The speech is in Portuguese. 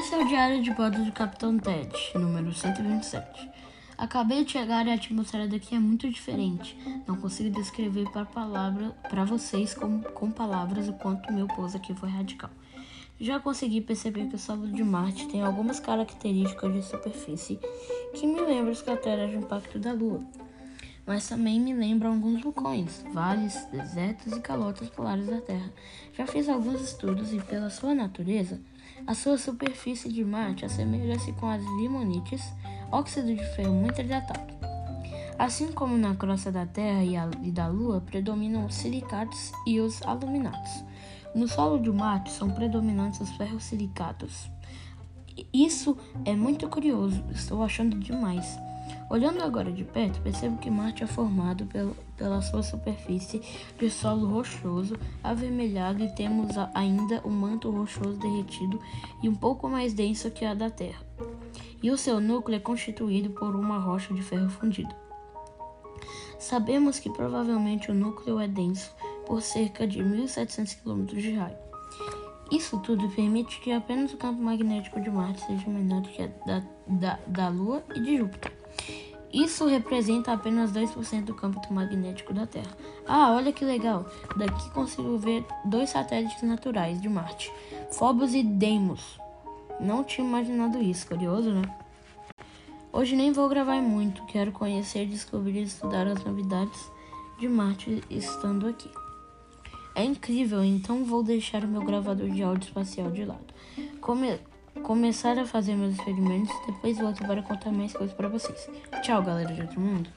ao diário de bordo do Capitão Ted, número 127. Acabei de chegar e a atmosfera daqui é muito diferente. Não consigo descrever para palavra para vocês com, com palavras o quanto meu pouso aqui foi radical. Já consegui perceber que o solo de Marte tem algumas características de superfície que me lembram os crateras de impacto da Lua, mas também me lembram alguns vulcões, vales, desertos e calotas polares da Terra. Já fiz alguns estudos e, pela sua natureza, a sua superfície de Marte assemelha-se com as limonites, óxido de ferro muito hidratado. Assim como na crosta da Terra e, a, e da Lua predominam os silicatos e os aluminatos. No solo de Marte são predominantes os ferrosilicatos. Isso é muito curioso, estou achando demais. Olhando agora de perto, percebo que Marte é formado pelo, pela sua superfície de solo rochoso, avermelhado, e temos ainda um manto rochoso derretido e um pouco mais denso que a da Terra. E o seu núcleo é constituído por uma rocha de ferro fundido. Sabemos que provavelmente o núcleo é denso por cerca de 1.700 km de raio. Isso tudo permite que apenas o campo magnético de Marte seja menor do que a da, da, da Lua e de Júpiter. Isso representa apenas 2% do campo magnético da Terra. Ah, olha que legal! Daqui consigo ver dois satélites naturais de Marte, Phobos e Deimos. Não tinha imaginado isso, curioso, né? Hoje nem vou gravar muito, quero conhecer, descobrir e estudar as novidades de Marte estando aqui. É incrível, então vou deixar o meu gravador de áudio espacial de lado. Come começar a fazer meus experimentos, depois volto para contar mais coisas para vocês. Tchau, galera de outro mundo.